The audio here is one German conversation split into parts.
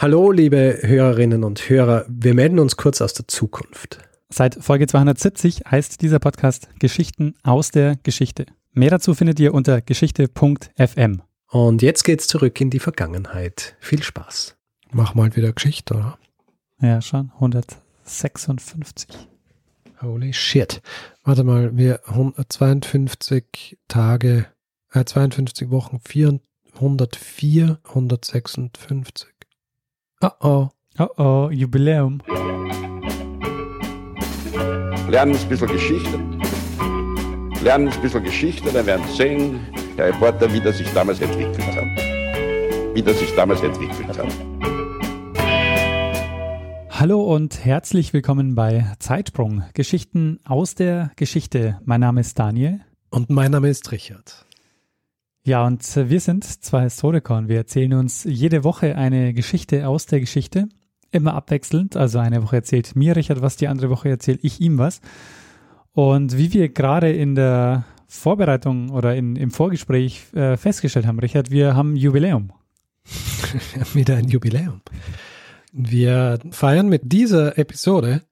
Hallo, liebe Hörerinnen und Hörer. Wir melden uns kurz aus der Zukunft. Seit Folge 270 heißt dieser Podcast Geschichten aus der Geschichte. Mehr dazu findet ihr unter geschichte.fm. Und jetzt geht's zurück in die Vergangenheit. Viel Spaß. Mach mal wieder Geschichte, oder? Ja, schon. 156. Holy shit. Warte mal, wir 52 Tage, äh, 52 Wochen, 404, 156. Oh oh. Oh oh, Jubiläum. Lernen ein bisschen Geschichte. Lernen ein bisschen Geschichte, dann werden Sie sehen, Herr Reporter, wie das sich damals entwickelt hat. Wie das sich damals entwickelt hat. Hallo und herzlich willkommen bei Zeitsprung. Geschichten aus der Geschichte. Mein Name ist Daniel. Und mein Name ist Richard. Ja, und wir sind zwei Historiker und wir erzählen uns jede Woche eine Geschichte aus der Geschichte. Immer abwechselnd. Also eine Woche erzählt mir Richard was, die andere Woche erzähle ich ihm was. Und wie wir gerade in der Vorbereitung oder in, im Vorgespräch äh, festgestellt haben, Richard, wir haben Jubiläum. Wieder ein Jubiläum. Wir feiern mit dieser Episode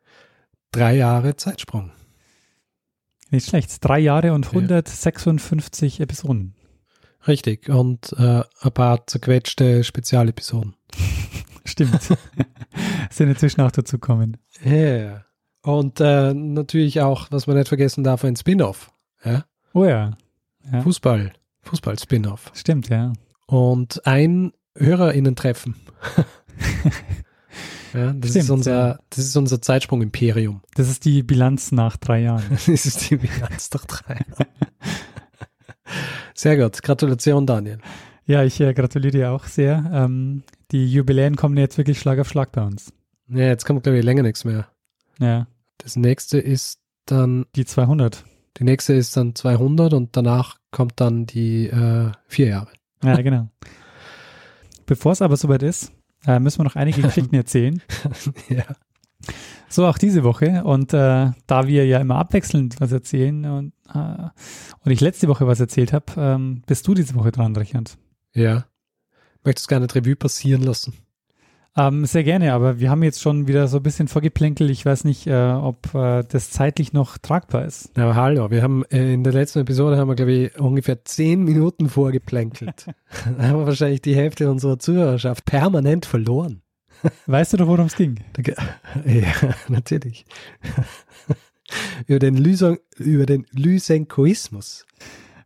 drei Jahre Zeitsprung. Nicht schlecht. Drei Jahre und 156 ja. Episoden. Richtig. Und äh, ein paar zerquetschte Spezialepisoden. Stimmt. Sind inzwischen auch dazu kommen. Ja. Yeah. Und äh, natürlich auch, was man nicht vergessen darf, ein Spin-off. Ja? Oh ja. ja. Fußball. Fußball-Spin-off. Stimmt, ja. Und ein HörerInnen-Treffen. ja, das, Stimmt, ist unser, ja. das ist unser Zeitsprung-Imperium. Das ist die Bilanz nach drei Jahren. das ist die Bilanz nach drei Jahren. Sehr gut. Gratulation, Daniel. Ja, ich äh, gratuliere dir auch sehr. Ähm, die Jubiläen kommen jetzt wirklich Schlag auf Schlag bei uns. Ja, jetzt kommt, glaube ich, länger nichts mehr. Ja. Das nächste ist dann. Die 200. Die nächste ist dann 200 und danach kommt dann die äh, vier Jahre. Ja, genau. Bevor es aber soweit ist, äh, müssen wir noch einige Geschichten erzählen. ja. So auch diese Woche. Und äh, da wir ja immer abwechselnd was erzählen und, äh, und ich letzte Woche was erzählt habe, ähm, bist du diese Woche dran, Richard. Ja. Möchtest du gerne Revue passieren lassen? Ähm, sehr gerne, aber wir haben jetzt schon wieder so ein bisschen vorgeplänkelt. Ich weiß nicht, äh, ob äh, das zeitlich noch tragbar ist. Aber hallo, wir haben äh, in der letzten Episode haben wir, glaube ich, ungefähr zehn Minuten vorgeplänkelt. da haben wir wahrscheinlich die Hälfte unserer Zuhörerschaft permanent verloren. Weißt du doch, worum es ging? Ja, natürlich. über den, Lysen, über den Lysenkoismus.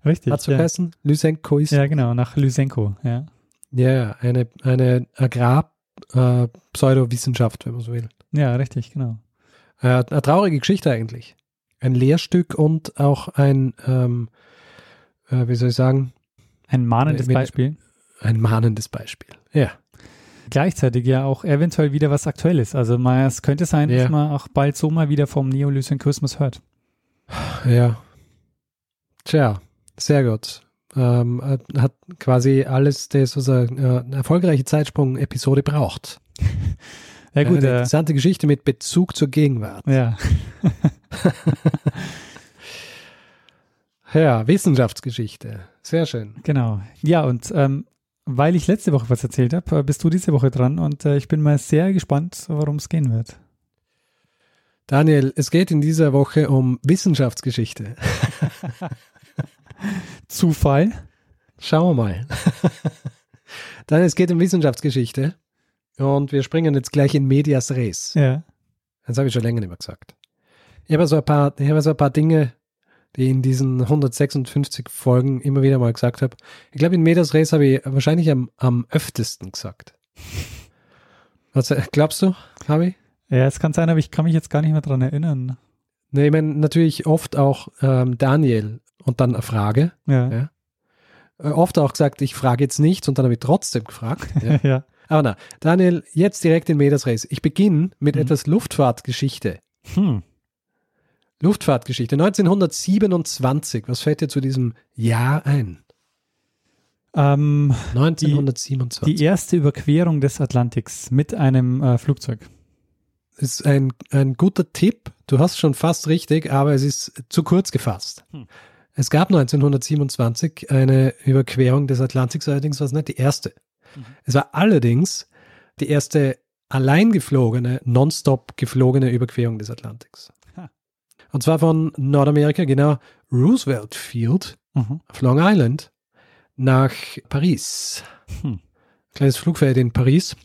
Richtig. Hat so ja. heißen? Lysenkoismus. Ja, genau, nach Lysenko, ja. Ja, eine, eine Agrar-Pseudowissenschaft, äh, wenn man so will. Ja, richtig, genau. Äh, eine traurige Geschichte eigentlich. Ein Lehrstück und auch ein, ähm, äh, wie soll ich sagen? Ein mahnendes mit, Beispiel. Ein mahnendes Beispiel, ja gleichzeitig ja auch eventuell wieder was Aktuelles. Also mal, es könnte sein, ja. dass man auch bald so mal wieder vom Neolysentrismus hört. Ja. Tja, sehr gut. Ähm, hat quasi alles das, was er, äh, eine erfolgreiche Zeitsprung-Episode braucht. Ja gut. Eine äh, interessante Geschichte mit Bezug zur Gegenwart. Ja. ja, Wissenschaftsgeschichte. Sehr schön. Genau. Ja, und ähm, weil ich letzte Woche was erzählt habe, äh, bist du diese Woche dran und äh, ich bin mal sehr gespannt, worum es gehen wird. Daniel, es geht in dieser Woche um Wissenschaftsgeschichte. Zufall? Schauen wir mal. Daniel, es geht um Wissenschaftsgeschichte und wir springen jetzt gleich in Medias Res. Ja. Das habe ich schon länger nicht mehr gesagt. Ich habe so ein paar, ich habe so ein paar Dinge die in diesen 156 Folgen immer wieder mal gesagt habe. Ich glaube, in Medias Res habe ich wahrscheinlich am, am öftesten gesagt. Was glaubst du, habe ich? Ja, es kann sein, aber ich kann mich jetzt gar nicht mehr dran erinnern. Ne, ich meine natürlich oft auch ähm, Daniel und dann eine Frage. Ja. ja. Äh, oft auch gesagt, ich frage jetzt nichts und dann habe ich trotzdem gefragt. Ja. ja. Aber na, Daniel, jetzt direkt in Medias Res. Ich beginne mit hm. etwas Luftfahrtgeschichte. Hm. Luftfahrtgeschichte 1927. Was fällt dir zu diesem Jahr ein? Ähm, 1927. Die, die, erste Überquerung des Atlantiks mit einem äh, Flugzeug. Ist ein, ein guter Tipp. Du hast schon fast richtig, aber es ist zu kurz gefasst. Hm. Es gab 1927 eine Überquerung des Atlantiks, allerdings war es nicht die erste. Mhm. Es war allerdings die erste allein geflogene, nonstop geflogene Überquerung des Atlantiks. Und zwar von Nordamerika, genau Roosevelt Field Mhm. auf Long Island nach Paris. Hm. Kleines Flugfeld in Paris.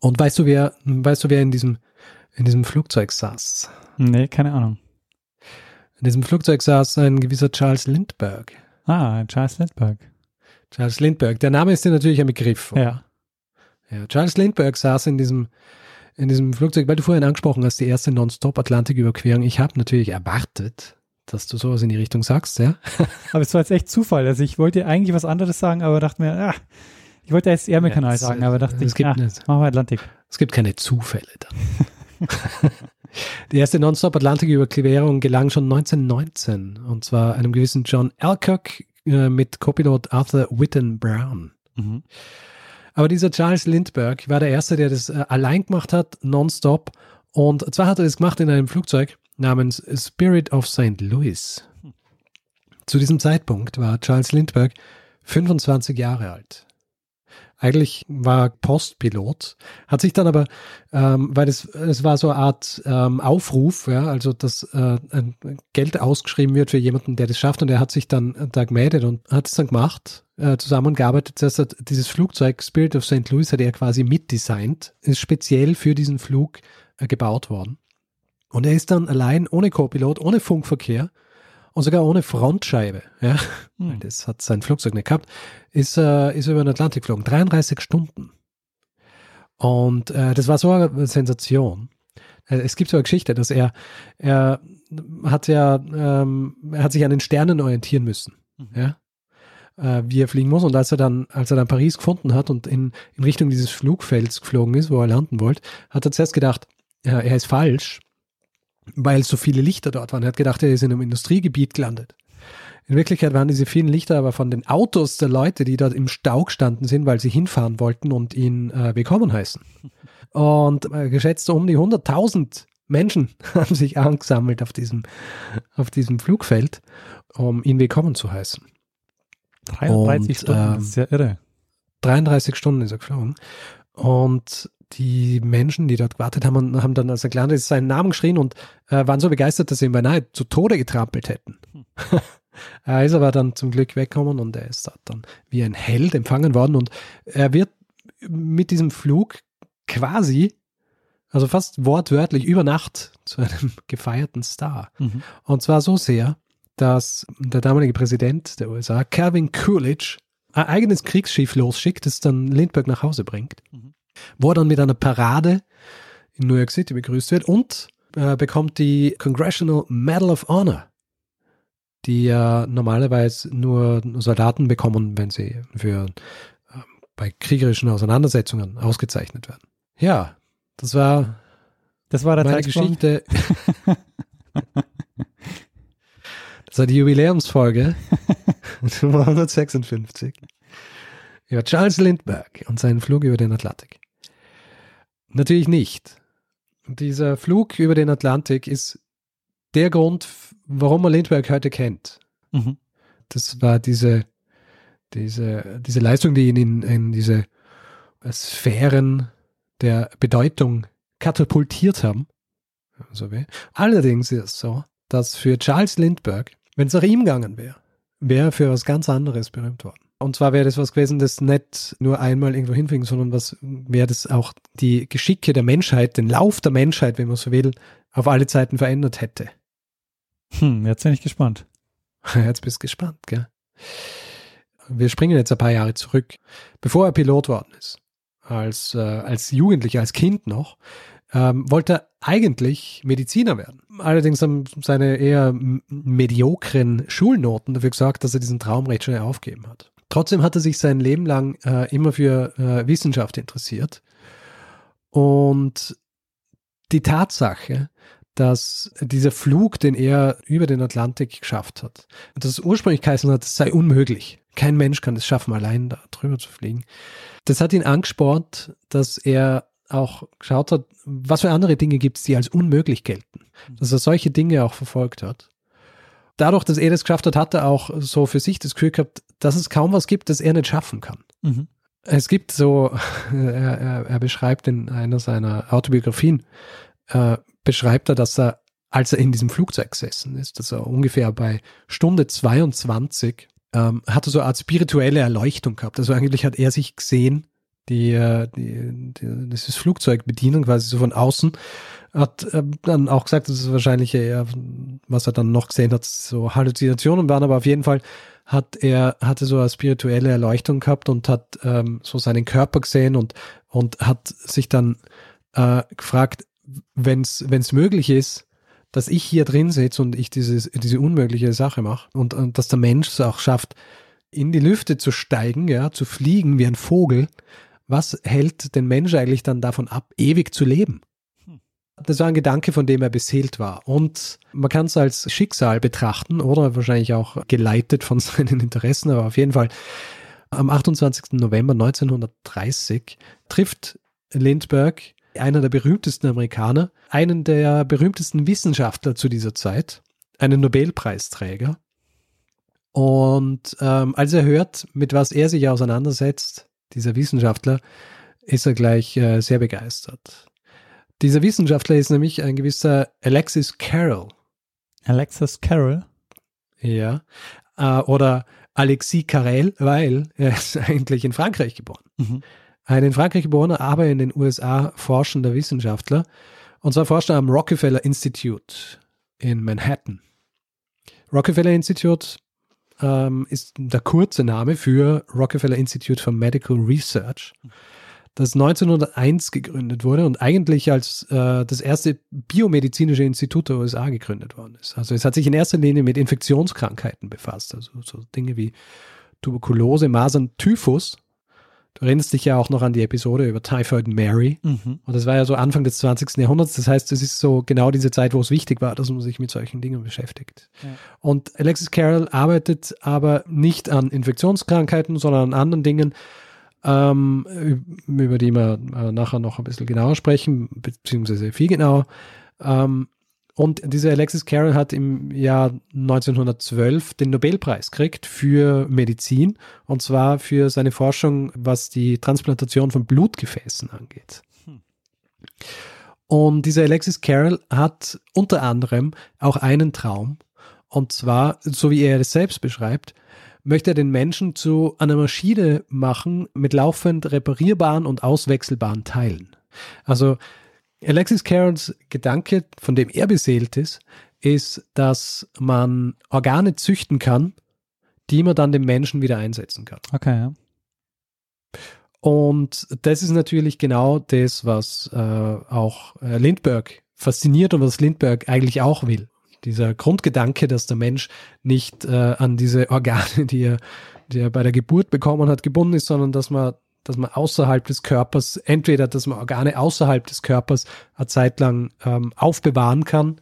Und weißt du, wer, weißt du, wer in diesem, in diesem Flugzeug saß? Nee, keine Ahnung. In diesem Flugzeug saß ein gewisser Charles Lindbergh. Ah, Charles Lindbergh. Charles Lindbergh. Der Name ist dir natürlich ein Begriff. Ja. Ja, Charles Lindbergh saß in diesem, in diesem Flugzeug, weil du vorhin angesprochen hast, die erste Non-Stop-Atlantik-Überquerung. Ich habe natürlich erwartet, dass du sowas in die Richtung sagst, ja. Aber es war jetzt echt Zufall. Also ich wollte eigentlich was anderes sagen, aber dachte mir, ah, ich wollte jetzt Ärmelkanal Ja, es- sagen, aber dachte es ich, gibt ah, machen wir Atlantik. Es gibt keine Zufälle dann. die erste Non-Stop-Atlantik-Überquerung gelang schon 1919 und zwar einem gewissen John Alcock äh, mit Copilot Arthur Whitten Brown. Mhm. Aber dieser Charles Lindbergh war der Erste, der das äh, allein gemacht hat, nonstop. Und zwar hat er das gemacht in einem Flugzeug namens Spirit of St. Louis. Zu diesem Zeitpunkt war Charles Lindbergh 25 Jahre alt. Eigentlich war er Postpilot, hat sich dann aber, ähm, weil es, es war so eine Art ähm, Aufruf, ja, also dass äh, Geld ausgeschrieben wird für jemanden, der das schafft und er hat sich dann äh, da gemeldet und hat es dann gemacht, äh, zusammengearbeitet. Das heißt, dieses Flugzeug Spirit of St. Louis hat er quasi mitdesignt, ist speziell für diesen Flug äh, gebaut worden. Und er ist dann allein ohne Co-Pilot, ohne Funkverkehr und sogar ohne Frontscheibe, ja, Hm. das hat sein Flugzeug nicht gehabt, ist, äh, ist über den Atlantik geflogen. 33 Stunden. Und äh, das war so eine Sensation. Es gibt so eine Geschichte, dass er, er hat ja, ähm, er hat sich an den Sternen orientieren müssen, Mhm. ja, äh, wie er fliegen muss. Und als er dann, als er dann Paris gefunden hat und in, in Richtung dieses Flugfelds geflogen ist, wo er landen wollte, hat er zuerst gedacht, ja, er ist falsch, weil so viele Lichter dort waren. Er hat gedacht, er ist in einem Industriegebiet gelandet. In Wirklichkeit waren diese vielen Lichter aber von den Autos der Leute, die dort im Stau gestanden sind, weil sie hinfahren wollten und ihn äh, willkommen heißen. Und äh, geschätzt um die 100.000 Menschen haben sich angesammelt auf diesem, auf diesem Flugfeld, um ihn willkommen zu heißen. 33 Und, Stunden, das ist ja irre. 33 Stunden ist er geflogen. Und die Menschen, die dort gewartet haben, haben dann, als er gelandet ist, seinen Namen geschrien und äh, waren so begeistert, dass sie ihn beinahe zu Tode getrampelt hätten. er ist aber dann zum Glück weggekommen und er ist dort dann wie ein Held empfangen worden und er wird mit diesem Flug quasi, also fast wortwörtlich über Nacht zu einem gefeierten Star. Mhm. Und zwar so sehr, dass der damalige Präsident der USA, Calvin Coolidge, ein eigenes Kriegsschiff losschickt, das dann Lindbergh nach Hause bringt, Mhm. wo er dann mit einer Parade in New York City begrüßt wird und äh, bekommt die Congressional Medal of Honor, die ja normalerweise nur Soldaten bekommen, wenn sie für ähm, bei kriegerischen Auseinandersetzungen ausgezeichnet werden. Ja, das war Das war der meine. Geschichte. das war die Jubiläumsfolge Nummer 156 über Charles Lindbergh und seinen Flug über den Atlantik. Natürlich nicht. Dieser Flug über den Atlantik ist der Grund, warum man Lindbergh heute kennt. Mhm. Das war diese, diese, diese Leistung, die ihn in, in diese Sphären der Bedeutung katapultiert haben. So wie. Allerdings ist es so, dass für Charles Lindbergh, wenn es nach ihm gegangen wäre, wäre er für was ganz anderes berühmt worden. Und zwar wäre das was gewesen, das nicht nur einmal irgendwo hinfliegen, sondern was wäre das auch die Geschicke der Menschheit, den Lauf der Menschheit, wenn man so will, auf alle Zeiten verändert hätte. Hm, jetzt bin ich gespannt. Jetzt bist du gespannt, gell? Wir springen jetzt ein paar Jahre zurück. Bevor er Pilot worden ist, als, äh, als Jugendlicher, als Kind noch, ähm, wollte eigentlich Mediziner werden. Allerdings haben seine eher mediokren Schulnoten dafür gesorgt, dass er diesen Traum recht schnell aufgeben hat. Trotzdem hat er sich sein Leben lang äh, immer für äh, Wissenschaft interessiert. Und die Tatsache, dass dieser Flug, den er über den Atlantik geschafft hat, dass es ursprünglich geheißen hat, es sei unmöglich. Kein Mensch kann es schaffen, allein da drüber zu fliegen. Das hat ihn angespornt, dass er auch geschaut hat, was für andere Dinge gibt es, die als unmöglich gelten. Dass er solche Dinge auch verfolgt hat. Dadurch, dass er das geschafft hat, hat er auch so für sich das Gefühl gehabt, dass es kaum was gibt, das er nicht schaffen kann. Mhm. Es gibt so, er, er, er beschreibt in einer seiner Autobiografien, äh, beschreibt er, dass er, als er in diesem Flugzeug gesessen ist, dass er ungefähr bei Stunde 22, ähm, hat er so eine Art spirituelle Erleuchtung gehabt. Also eigentlich hat er sich gesehen, die, äh, die, die dieses Flugzeug bedienen, quasi so von außen, hat äh, dann auch gesagt, das ist wahrscheinlich eher, was er dann noch gesehen hat, so Halluzinationen waren, aber auf jeden Fall hat er, hatte so eine spirituelle Erleuchtung gehabt und hat ähm, so seinen Körper gesehen und, und hat sich dann äh, gefragt, wenn es möglich ist, dass ich hier drin sitze und ich dieses, diese unmögliche Sache mache und, und dass der Mensch es auch schafft, in die Lüfte zu steigen, ja, zu fliegen wie ein Vogel, was hält den Mensch eigentlich dann davon ab, ewig zu leben? Das war ein Gedanke, von dem er beseelt war. Und man kann es als Schicksal betrachten oder wahrscheinlich auch geleitet von seinen Interessen, aber auf jeden Fall am 28. November 1930 trifft Lindbergh, einer der berühmtesten Amerikaner, einen der berühmtesten Wissenschaftler zu dieser Zeit, einen Nobelpreisträger. Und ähm, als er hört, mit was er sich auseinandersetzt, dieser Wissenschaftler, ist er gleich äh, sehr begeistert. Dieser Wissenschaftler ist nämlich ein gewisser Alexis Carroll. Alexis Carroll? Ja. Äh, oder Alexis Carrel, weil er ist eigentlich in Frankreich geboren. Mhm. Ein in Frankreich geborener, aber in den USA forschender Wissenschaftler. Und zwar forscht er am Rockefeller Institute in Manhattan. Rockefeller Institute ähm, ist der kurze Name für Rockefeller Institute for Medical Research. Das 1901 gegründet wurde und eigentlich als äh, das erste biomedizinische Institut der USA gegründet worden ist. Also es hat sich in erster Linie mit Infektionskrankheiten befasst, also so Dinge wie Tuberkulose, Masern, Typhus. Du erinnerst dich ja auch noch an die Episode über Typhoid Mary. Mhm. Und das war ja so Anfang des 20. Jahrhunderts. Das heißt, es ist so genau diese Zeit, wo es wichtig war, dass man sich mit solchen Dingen beschäftigt. Ja. Und Alexis Carroll arbeitet aber nicht an Infektionskrankheiten, sondern an anderen Dingen ähm, über die wir äh, nachher noch ein bisschen genauer sprechen, beziehungsweise viel genauer. Ähm, und dieser Alexis Carroll hat im Jahr 1912 den Nobelpreis gekriegt für Medizin und zwar für seine Forschung, was die Transplantation von Blutgefäßen angeht. Hm. Und dieser Alexis Carroll hat unter anderem auch einen Traum und zwar, so wie er es selbst beschreibt, möchte er den Menschen zu einer Maschine machen mit laufend reparierbaren und auswechselbaren Teilen. Also Alexis Carrolls Gedanke, von dem er beseelt ist, ist, dass man Organe züchten kann, die man dann dem Menschen wieder einsetzen kann. Okay, ja. Und das ist natürlich genau das, was äh, auch äh, Lindbergh fasziniert und was Lindbergh eigentlich auch will dieser Grundgedanke, dass der Mensch nicht äh, an diese Organe, die er, die er bei der Geburt bekommen hat, gebunden ist, sondern dass man, dass man außerhalb des Körpers, entweder dass man Organe außerhalb des Körpers eine Zeit lang ähm, aufbewahren kann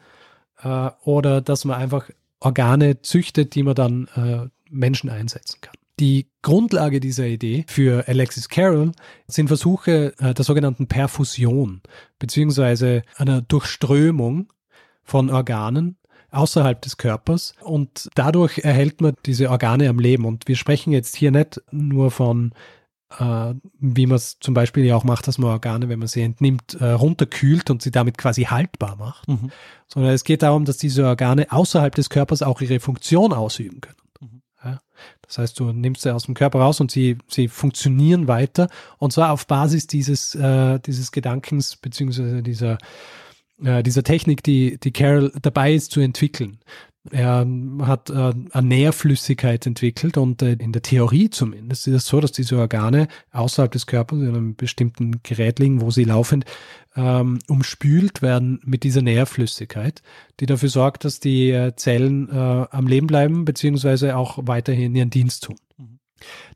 äh, oder dass man einfach Organe züchtet, die man dann äh, Menschen einsetzen kann. Die Grundlage dieser Idee für Alexis Carroll sind Versuche äh, der sogenannten Perfusion beziehungsweise einer Durchströmung von Organen außerhalb des Körpers und dadurch erhält man diese Organe am Leben. Und wir sprechen jetzt hier nicht nur von, äh, wie man es zum Beispiel ja auch macht, dass man Organe, wenn man sie entnimmt, äh, runterkühlt und sie damit quasi haltbar macht, mhm. sondern es geht darum, dass diese Organe außerhalb des Körpers auch ihre Funktion ausüben können. Mhm. Ja? Das heißt, du nimmst sie aus dem Körper raus und sie, sie funktionieren weiter und zwar auf Basis dieses, äh, dieses Gedankens beziehungsweise dieser äh, dieser Technik, die, die Carol dabei ist zu entwickeln. Er hat äh, eine Nährflüssigkeit entwickelt und äh, in der Theorie zumindest ist es so, dass diese Organe außerhalb des Körpers in einem bestimmten Gerät liegen, wo sie laufend ähm, umspült werden mit dieser Nährflüssigkeit, die dafür sorgt, dass die äh, Zellen äh, am Leben bleiben beziehungsweise auch weiterhin ihren Dienst tun. Mhm.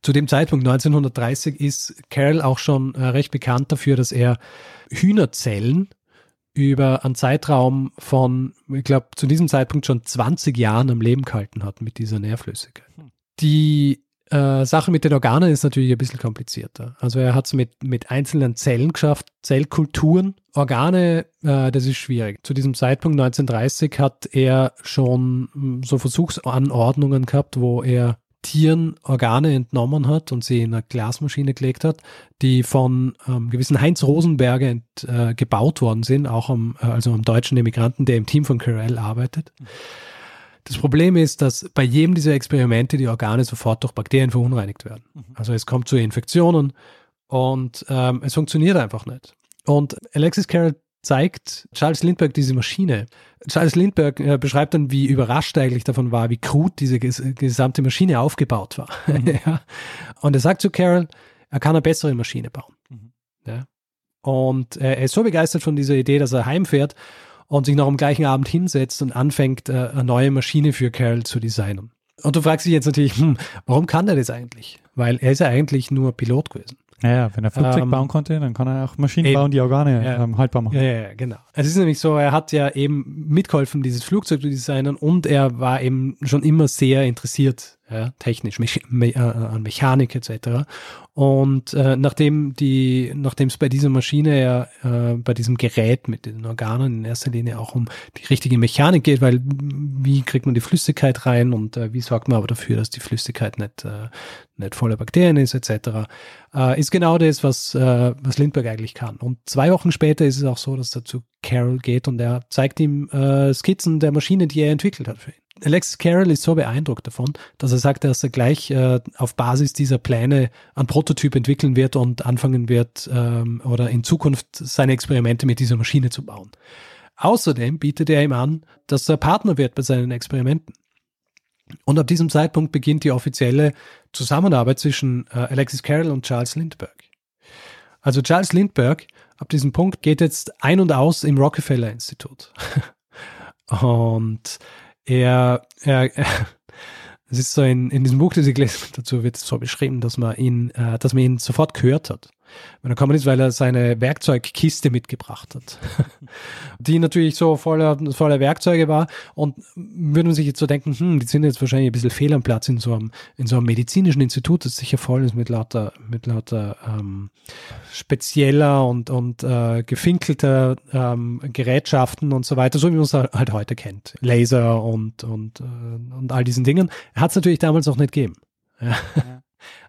Zu dem Zeitpunkt 1930 ist Carroll auch schon äh, recht bekannt dafür, dass er Hühnerzellen über einen Zeitraum von, ich glaube, zu diesem Zeitpunkt schon 20 Jahren am Leben gehalten hat mit dieser Nährflüssigkeit. Hm. Die äh, Sache mit den Organen ist natürlich ein bisschen komplizierter. Also er hat es mit, mit einzelnen Zellen geschafft, Zellkulturen. Organe, äh, das ist schwierig. Zu diesem Zeitpunkt 1930 hat er schon hm, so Versuchsanordnungen gehabt, wo er Tieren Organe entnommen hat und sie in eine Glasmaschine gelegt hat, die von ähm, gewissen Heinz Rosenberger ent, äh, gebaut worden sind, auch am, äh, also am deutschen Immigranten, der im Team von Carell arbeitet. Das Problem ist, dass bei jedem dieser Experimente die Organe sofort durch Bakterien verunreinigt werden. Also es kommt zu Infektionen und ähm, es funktioniert einfach nicht. Und Alexis Carroll zeigt Charles Lindbergh diese Maschine. Charles Lindbergh äh, beschreibt dann, wie überrascht er eigentlich davon war, wie krut diese ges gesamte Maschine aufgebaut war. Mhm. ja. Und er sagt zu Carol, er kann eine bessere Maschine bauen. Mhm. Ja. Und äh, er ist so begeistert von dieser Idee, dass er heimfährt und sich noch am gleichen Abend hinsetzt und anfängt, äh, eine neue Maschine für Carol zu designen. Und du fragst dich jetzt natürlich, hm, warum kann er das eigentlich? Weil er ist ja eigentlich nur Pilot gewesen. Naja, wenn er Flugzeug ähm, bauen konnte, dann kann er auch Maschinen eben, bauen, die Organe ja, ähm, haltbar machen. Ja, ja, genau. Es ist nämlich so, er hat ja eben mitgeholfen, dieses Flugzeug zu designen und er war eben schon immer sehr interessiert ja, technisch, me äh, an Mechanik etc. Und äh, nachdem die, nachdem es bei dieser Maschine ja, äh, bei diesem Gerät mit den Organen in erster Linie auch um die richtige Mechanik geht, weil wie kriegt man die Flüssigkeit rein und äh, wie sorgt man aber dafür, dass die Flüssigkeit nicht, äh, nicht voller Bakterien ist etc., äh, ist genau das, was, äh, was Lindbergh eigentlich kann. Und zwei Wochen später ist es auch so, dass er zu Carol geht und er zeigt ihm äh, Skizzen der Maschine, die er entwickelt hat für ihn. Alexis Carroll ist so beeindruckt davon, dass er sagt, dass er gleich äh, auf Basis dieser Pläne einen Prototyp entwickeln wird und anfangen wird ähm, oder in Zukunft seine Experimente mit dieser Maschine zu bauen. Außerdem bietet er ihm an, dass er Partner wird bei seinen Experimenten. Und ab diesem Zeitpunkt beginnt die offizielle Zusammenarbeit zwischen äh, Alexis Carroll und Charles Lindbergh. Also Charles Lindbergh ab diesem Punkt geht jetzt ein und aus im Rockefeller Institut. und er, er, er es ist so in, in diesem Buch, das ich gelesen dazu wird es so beschrieben, dass man ihn, äh, dass man ihn sofort gehört hat. Wenn er gekommen ist, weil er seine Werkzeugkiste mitgebracht hat, die natürlich so voller, voller Werkzeuge war und würde man sich jetzt so denken, hm, die sind jetzt wahrscheinlich ein bisschen fehl am Platz in so einem, in so einem medizinischen Institut, das sicher voll ist mit lauter, mit lauter ähm, spezieller und, und äh, gefinkelter ähm, Gerätschaften und so weiter, so wie man es halt heute kennt. Laser und, und, äh, und all diesen Dingen. Hat es natürlich damals noch nicht gegeben. Ja. Ja.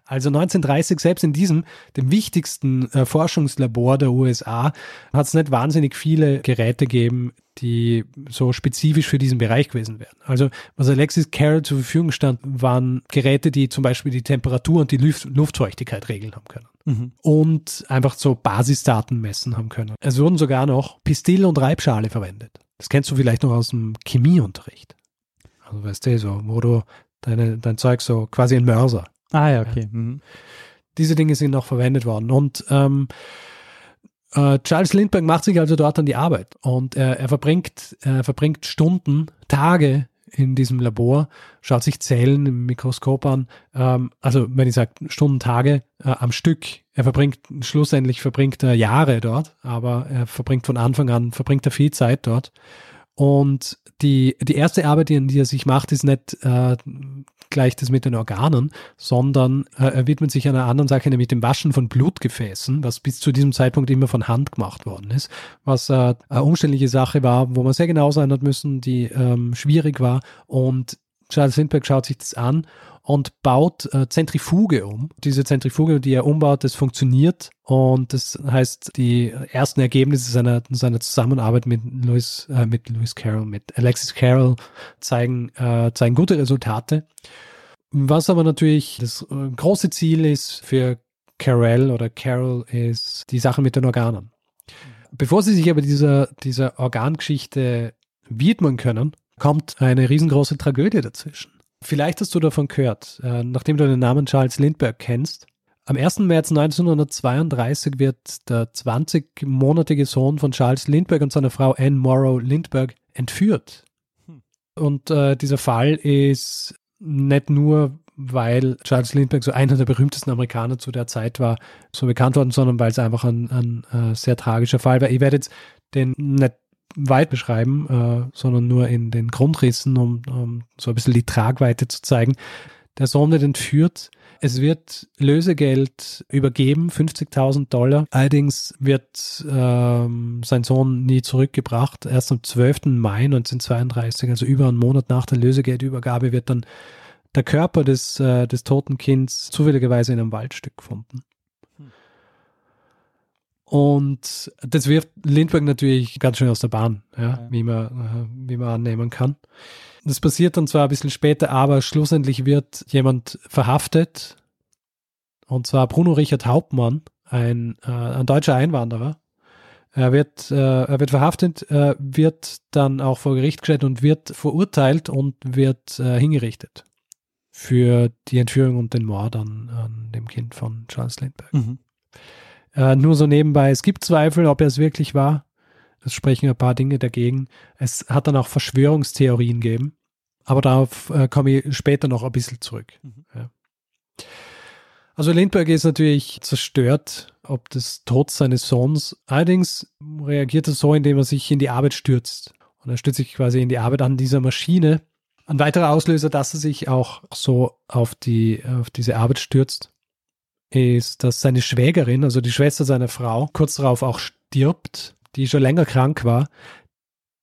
Also 1930, selbst in diesem, dem wichtigsten äh, Forschungslabor der USA, hat es nicht wahnsinnig viele Geräte gegeben, die so spezifisch für diesen Bereich gewesen wären. Also was Alexis Carroll zur Verfügung stand, waren Geräte, die zum Beispiel die Temperatur und die Luft Luftfeuchtigkeit regeln haben können. Mhm. Und einfach so Basisdaten messen haben können. Es wurden sogar noch Pistill und Reibschale verwendet. Das kennst du vielleicht noch aus dem Chemieunterricht. Also weißt du, so, wo du deine, dein Zeug so quasi in Mörser Ah ja, okay. Mhm. Diese Dinge sind noch verwendet worden. Und ähm, äh, Charles Lindbergh macht sich also dort an die Arbeit und er, er verbringt, er verbringt Stunden, Tage in diesem Labor, schaut sich Zellen im Mikroskop an, ähm, also wenn ich sage Stunden, Tage äh, am Stück. Er verbringt, schlussendlich verbringt er Jahre dort, aber er verbringt von Anfang an, verbringt er viel Zeit dort. Und die, die erste Arbeit, die, er sich macht, ist nicht äh, gleich das mit den Organen, sondern äh, er widmet sich einer anderen Sache, nämlich dem Waschen von Blutgefäßen, was bis zu diesem Zeitpunkt immer von Hand gemacht worden ist, was äh, eine umständliche Sache war, wo man sehr genau sein hat müssen, die ähm, schwierig war. Und Charles Lindbergh schaut sich das an und baut äh, Zentrifuge um. Diese Zentrifuge, die er umbaut, das funktioniert und das heißt, die ersten Ergebnisse seiner, seiner Zusammenarbeit mit Louis, äh, mit Louis Carroll, mit Alexis Carroll zeigen, äh, zeigen gute Resultate. Was aber natürlich das äh, große Ziel ist für Carell oder Carroll ist die Sache mit den Organen. Bevor sie sich aber dieser, dieser Organgeschichte widmen können, kommt eine riesengroße Tragödie dazwischen. Vielleicht hast du davon gehört, äh, nachdem du den Namen Charles Lindbergh kennst. Am 1. März 1932 wird der 20-monatige Sohn von Charles Lindbergh und seiner Frau Anne Morrow Lindbergh entführt. Hm. Und äh, dieser Fall ist nicht nur, weil Charles Lindbergh so einer der berühmtesten Amerikaner zu der Zeit war, so bekannt worden, sondern weil es einfach ein, ein, ein äh, sehr tragischer Fall war. Ich werde jetzt den nicht weit beschreiben, äh, sondern nur in den Grundrissen, um, um so ein bisschen die Tragweite zu zeigen. Der Sohn wird entführt. Es wird Lösegeld übergeben, 50.000 Dollar. Allerdings wird ähm, sein Sohn nie zurückgebracht. Erst am 12. Mai 1932, also über einen Monat nach der Lösegeldübergabe, wird dann der Körper des, äh, des toten Kindes zufälligerweise in einem Waldstück gefunden. Und das wirft Lindbergh natürlich ganz schön aus der Bahn, ja, ja. Wie, man, äh, wie man annehmen kann. Das passiert dann zwar ein bisschen später, aber schlussendlich wird jemand verhaftet, und zwar Bruno Richard Hauptmann, ein, äh, ein deutscher Einwanderer. Er wird, äh, er wird verhaftet, äh, wird dann auch vor Gericht gestellt und wird verurteilt und wird äh, hingerichtet für die Entführung und den Mord an, an dem Kind von Charles Lindbergh. Mhm. Äh, nur so nebenbei, es gibt Zweifel, ob er es wirklich war. Es sprechen ein paar Dinge dagegen. Es hat dann auch Verschwörungstheorien gegeben. Aber darauf äh, komme ich später noch ein bisschen zurück. Mhm. Ja. Also Lindbergh ist natürlich zerstört, ob des Todes seines Sohns. Allerdings reagiert er so, indem er sich in die Arbeit stürzt. Und er stürzt sich quasi in die Arbeit an dieser Maschine. Ein weiterer Auslöser, dass er sich auch so auf, die, auf diese Arbeit stürzt, ist, dass seine Schwägerin, also die Schwester seiner Frau, kurz darauf auch stirbt, die schon länger krank war,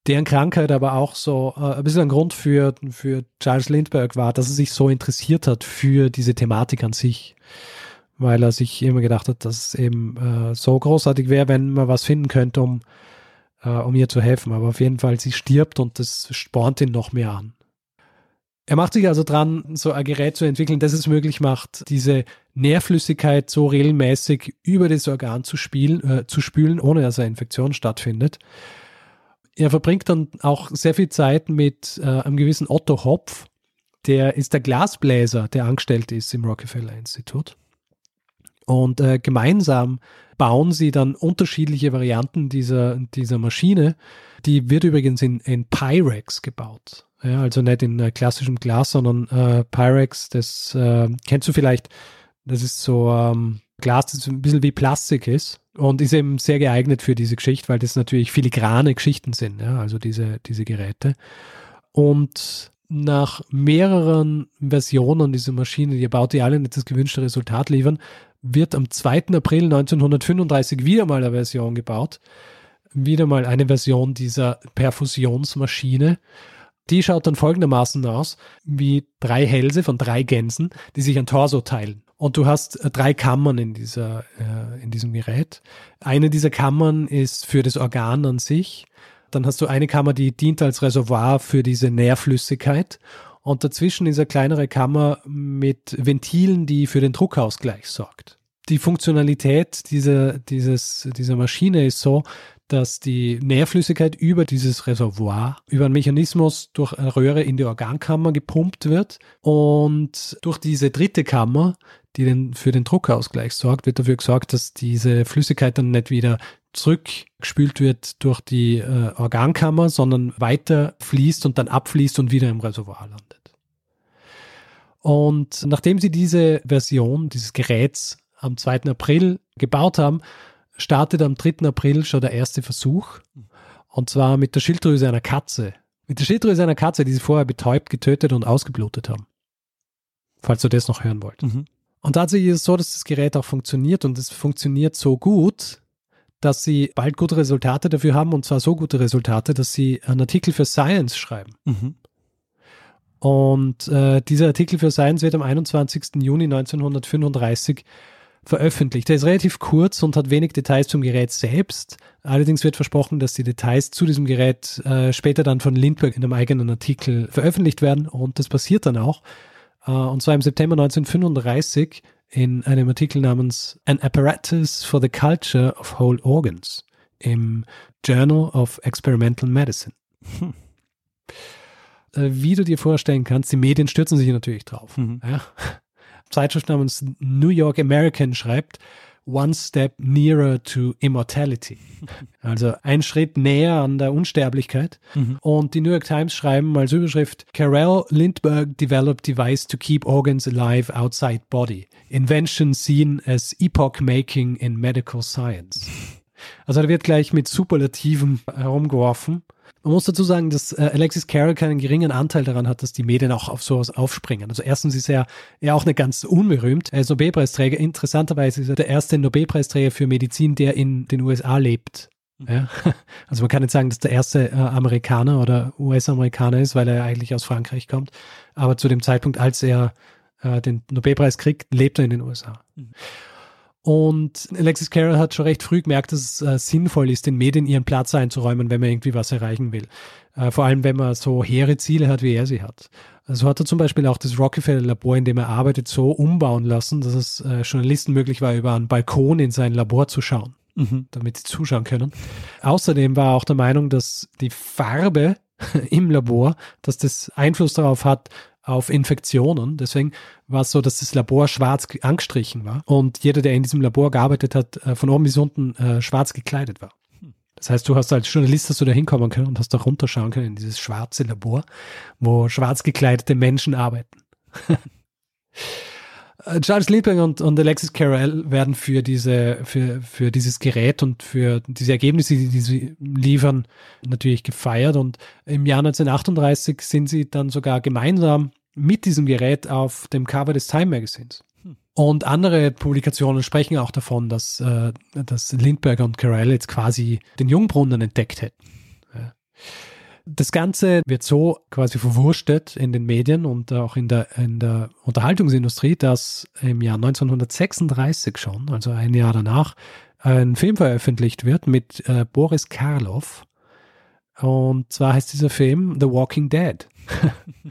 deren Krankheit aber auch so äh, ein bisschen ein Grund für, für Charles Lindbergh war, dass er sich so interessiert hat für diese Thematik an sich. Weil er sich immer gedacht hat, dass es eben äh, so großartig wäre, wenn man was finden könnte, um, äh, um ihr zu helfen. Aber auf jeden Fall, sie stirbt und das spornt ihn noch mehr an. Er macht sich also dran, so ein Gerät zu entwickeln, das es möglich macht, diese Nährflüssigkeit so regelmäßig über das Organ zu, spielen, äh, zu spülen, ohne dass eine Infektion stattfindet. Er verbringt dann auch sehr viel Zeit mit äh, einem gewissen Otto Hopf, der ist der Glasbläser, der angestellt ist im Rockefeller Institut. Und äh, gemeinsam bauen sie dann unterschiedliche Varianten dieser, dieser Maschine. Die wird übrigens in, in Pyrex gebaut. Ja, also nicht in äh, klassischem Glas, sondern äh, Pyrex, das äh, kennst du vielleicht, das ist so ähm, Glas, das ein bisschen wie Plastik ist und ist eben sehr geeignet für diese Geschichte, weil das natürlich filigrane Geschichten sind, ja, also diese, diese Geräte. Und nach mehreren Versionen dieser Maschine, die baut die alle nicht das gewünschte Resultat liefern, wird am 2. April 1935 wieder mal eine Version gebaut. Wieder mal eine Version dieser Perfusionsmaschine. Die schaut dann folgendermaßen aus, wie drei Hälse von drei Gänsen, die sich ein Torso teilen. Und du hast äh, drei Kammern in, dieser, äh, in diesem Gerät. Eine dieser Kammern ist für das Organ an sich. Dann hast du eine Kammer, die dient als Reservoir für diese Nährflüssigkeit. Und dazwischen ist eine kleinere Kammer mit Ventilen, die für den Druckausgleich sorgt. Die Funktionalität dieser, dieses, dieser Maschine ist so, dass die Nährflüssigkeit über dieses Reservoir, über einen Mechanismus durch eine Röhre in die Organkammer gepumpt wird und durch diese dritte Kammer, die den, für den Druckausgleich sorgt, wird dafür gesorgt, dass diese Flüssigkeit dann nicht wieder zurückgespült wird durch die äh, Organkammer, sondern weiter fließt und dann abfließt und wieder im Reservoir landet. Und nachdem sie diese Version dieses Geräts am 2. April gebaut haben, startet am 3. April schon der erste Versuch. Und zwar mit der Schilddrüse einer Katze. Mit der Schilddrüse einer Katze, die sie vorher betäubt, getötet und ausgeblutet haben. Falls du das noch hören wollt. Mhm. Und tatsächlich ist es so, dass das Gerät auch funktioniert und es funktioniert so gut, dass sie bald gute Resultate dafür haben und zwar so gute Resultate, dass sie einen Artikel für Science schreiben. Mhm. Und äh, dieser Artikel für Science wird am 21. Juni 1935 veröffentlicht. Der ist relativ kurz und hat wenig Details zum Gerät selbst. Allerdings wird versprochen, dass die Details zu diesem Gerät äh, später dann von Lindbergh in einem eigenen Artikel veröffentlicht werden und das passiert dann auch. Äh, und zwar im September 1935 in einem Artikel namens An Apparatus for the Culture of Whole Organs im Journal of Experimental Medicine. Hm. Äh, wie du dir vorstellen kannst, die Medien stürzen sich natürlich drauf. Mhm. Ja? Zeitschrift namens New York American schreibt, One Step Nearer to Immortality. Also ein Schritt näher an der Unsterblichkeit. Mhm. Und die New York Times schreiben als Überschrift, Carell Lindbergh developed device to keep organs alive outside body. Invention seen as epoch-making in medical science. Also da wird gleich mit Superlativen herumgeworfen. Man muss dazu sagen, dass äh, Alexis Carroll keinen geringen Anteil daran hat, dass die Medien auch auf sowas aufspringen. Also erstens ist er ja auch nicht ganz unberühmt. Er ist Nobelpreisträger. Interessanterweise ist er der erste Nobelpreisträger für Medizin, der in den USA lebt. Ja? Also man kann nicht sagen, dass der erste äh, Amerikaner oder US-Amerikaner ist, weil er eigentlich aus Frankreich kommt. Aber zu dem Zeitpunkt, als er äh, den Nobelpreis kriegt, lebt er in den USA. Mhm. Und Alexis Carroll hat schon recht früh gemerkt, dass es äh, sinnvoll ist, den Medien ihren Platz einzuräumen, wenn man irgendwie was erreichen will. Äh, vor allem, wenn man so hehre Ziele hat, wie er sie hat. Also hat er zum Beispiel auch das Rockefeller-Labor, in dem er arbeitet, so umbauen lassen, dass es äh, Journalisten möglich war, über einen Balkon in sein Labor zu schauen, mhm. damit sie zuschauen können. Außerdem war er auch der Meinung, dass die Farbe im Labor, dass das Einfluss darauf hat, auf Infektionen. Deswegen war es so, dass das Labor schwarz angestrichen war und jeder, der in diesem Labor gearbeitet hat, äh, von oben bis unten äh, schwarz gekleidet war. Das heißt, du hast als Journalist hast du da hinkommen können und hast da runterschauen können in dieses schwarze Labor, wo schwarz gekleidete Menschen arbeiten. Äh, Charles Liebling und, und Alexis Carrell werden für diese, für, für dieses Gerät und für diese Ergebnisse, die, die sie liefern, natürlich gefeiert. Und im Jahr 1938 sind sie dann sogar gemeinsam mit diesem Gerät auf dem Cover des Time Magazines. Hm. Und andere Publikationen sprechen auch davon, dass, äh, dass Lindbergh und Carell jetzt quasi den Jungbrunnen entdeckt hätten. Ja. Das Ganze wird so quasi verwurstet in den Medien und auch in der, in der Unterhaltungsindustrie, dass im Jahr 1936 schon, also ein Jahr danach, ein Film veröffentlicht wird mit äh, Boris Karloff. Und zwar heißt dieser Film The Walking Dead.